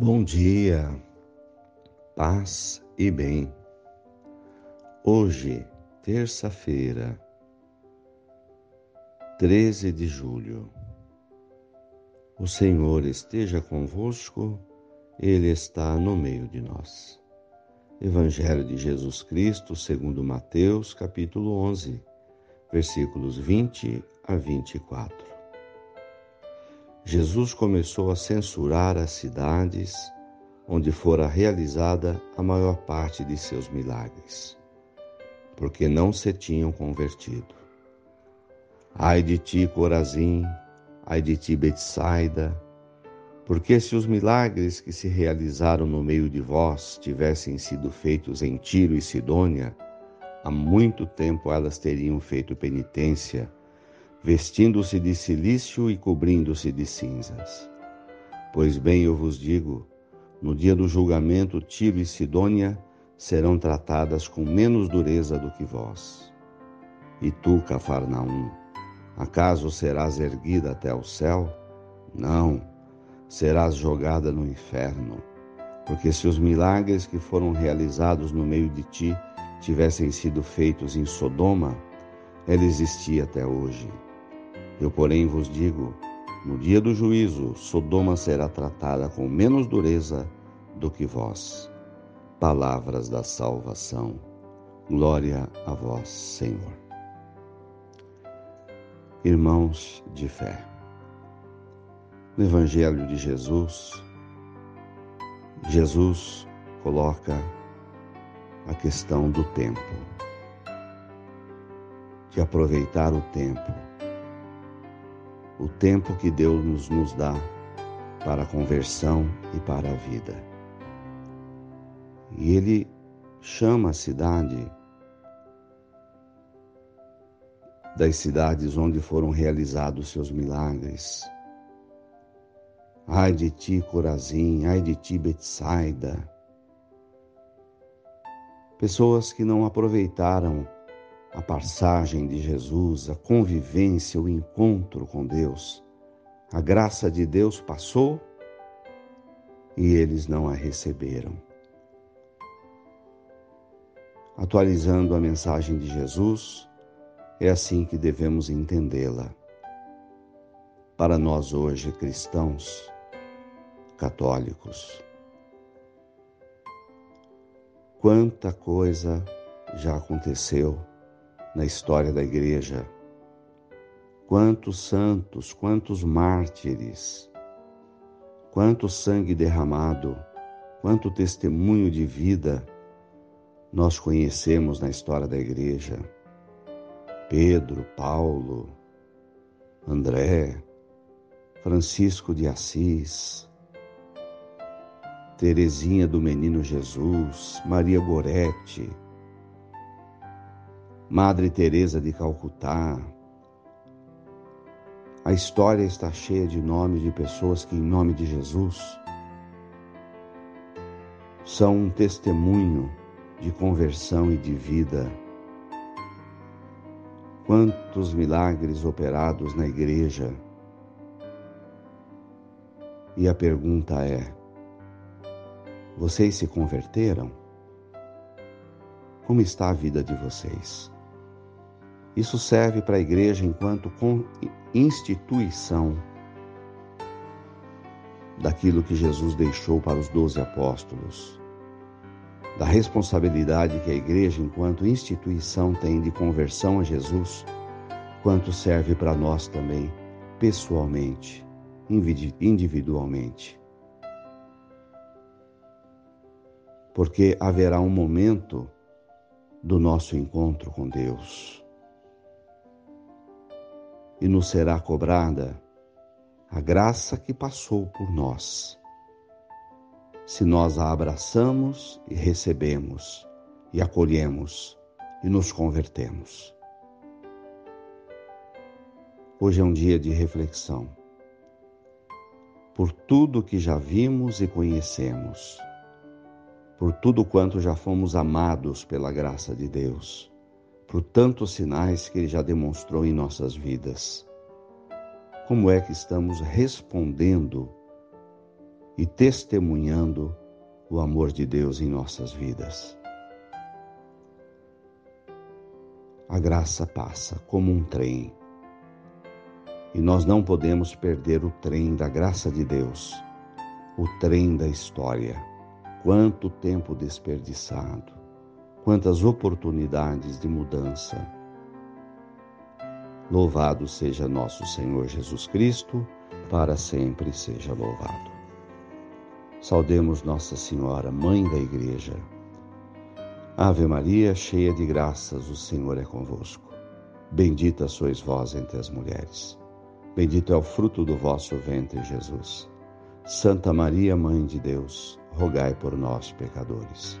Bom dia, paz e bem. Hoje, terça-feira, 13 de julho. O Senhor esteja convosco, Ele está no meio de nós. Evangelho de Jesus Cristo, segundo Mateus, capítulo 11, versículos 20 a 24. Jesus começou a censurar as cidades onde fora realizada a maior parte de seus milagres, porque não se tinham convertido. Ai de ti, Corazim, ai de ti, Betsaida, porque se os milagres que se realizaram no meio de vós tivessem sido feitos em Tiro e Sidônia, há muito tempo elas teriam feito penitência vestindo-se de silício e cobrindo-se de cinzas. Pois bem eu vos digo, no dia do julgamento, Tiro e Sidônia serão tratadas com menos dureza do que vós. E tu, Cafarnaum, acaso serás erguida até o céu? Não, serás jogada no inferno. Porque se os milagres que foram realizados no meio de ti tivessem sido feitos em Sodoma, ela existia até hoje. Eu, porém, vos digo: no dia do juízo, Sodoma será tratada com menos dureza do que vós. Palavras da salvação. Glória a vós, Senhor. Irmãos de fé, no Evangelho de Jesus, Jesus coloca a questão do tempo, de aproveitar o tempo o tempo que Deus nos dá para a conversão e para a vida. E ele chama a cidade das cidades onde foram realizados seus milagres. Ai de ti, Corazim, ai de ti, Betsaida. Pessoas que não aproveitaram a passagem de Jesus, a convivência, o encontro com Deus. A graça de Deus passou e eles não a receberam. Atualizando a mensagem de Jesus, é assim que devemos entendê-la. Para nós hoje, cristãos, católicos, quanta coisa já aconteceu na história da igreja. Quantos santos, quantos mártires, quanto sangue derramado, quanto testemunho de vida nós conhecemos na história da igreja. Pedro, Paulo, André, Francisco de Assis, Terezinha do Menino Jesus, Maria Gorete, Madre Teresa de Calcutá. A história está cheia de nomes de pessoas que, em nome de Jesus, são um testemunho de conversão e de vida. Quantos milagres operados na igreja. E a pergunta é: vocês se converteram? Como está a vida de vocês? Isso serve para a igreja enquanto instituição daquilo que Jesus deixou para os doze apóstolos, da responsabilidade que a igreja, enquanto instituição, tem de conversão a Jesus, quanto serve para nós também, pessoalmente, individualmente. Porque haverá um momento do nosso encontro com Deus e nos será cobrada a graça que passou por nós. Se nós a abraçamos e recebemos, e acolhemos e nos convertemos. Hoje é um dia de reflexão. Por tudo que já vimos e conhecemos, por tudo quanto já fomos amados pela graça de Deus por tantos sinais que Ele já demonstrou em nossas vidas. Como é que estamos respondendo e testemunhando o amor de Deus em nossas vidas. A graça passa como um trem e nós não podemos perder o trem da graça de Deus, o trem da história. Quanto tempo desperdiçado, quantas oportunidades de mudança. Louvado seja nosso Senhor Jesus Cristo, para sempre seja louvado. Saudemos Nossa Senhora, Mãe da Igreja. Ave Maria, cheia de graças, o Senhor é convosco. Bendita sois vós entre as mulheres. Bendito é o fruto do vosso ventre, Jesus. Santa Maria, Mãe de Deus, rogai por nós, pecadores,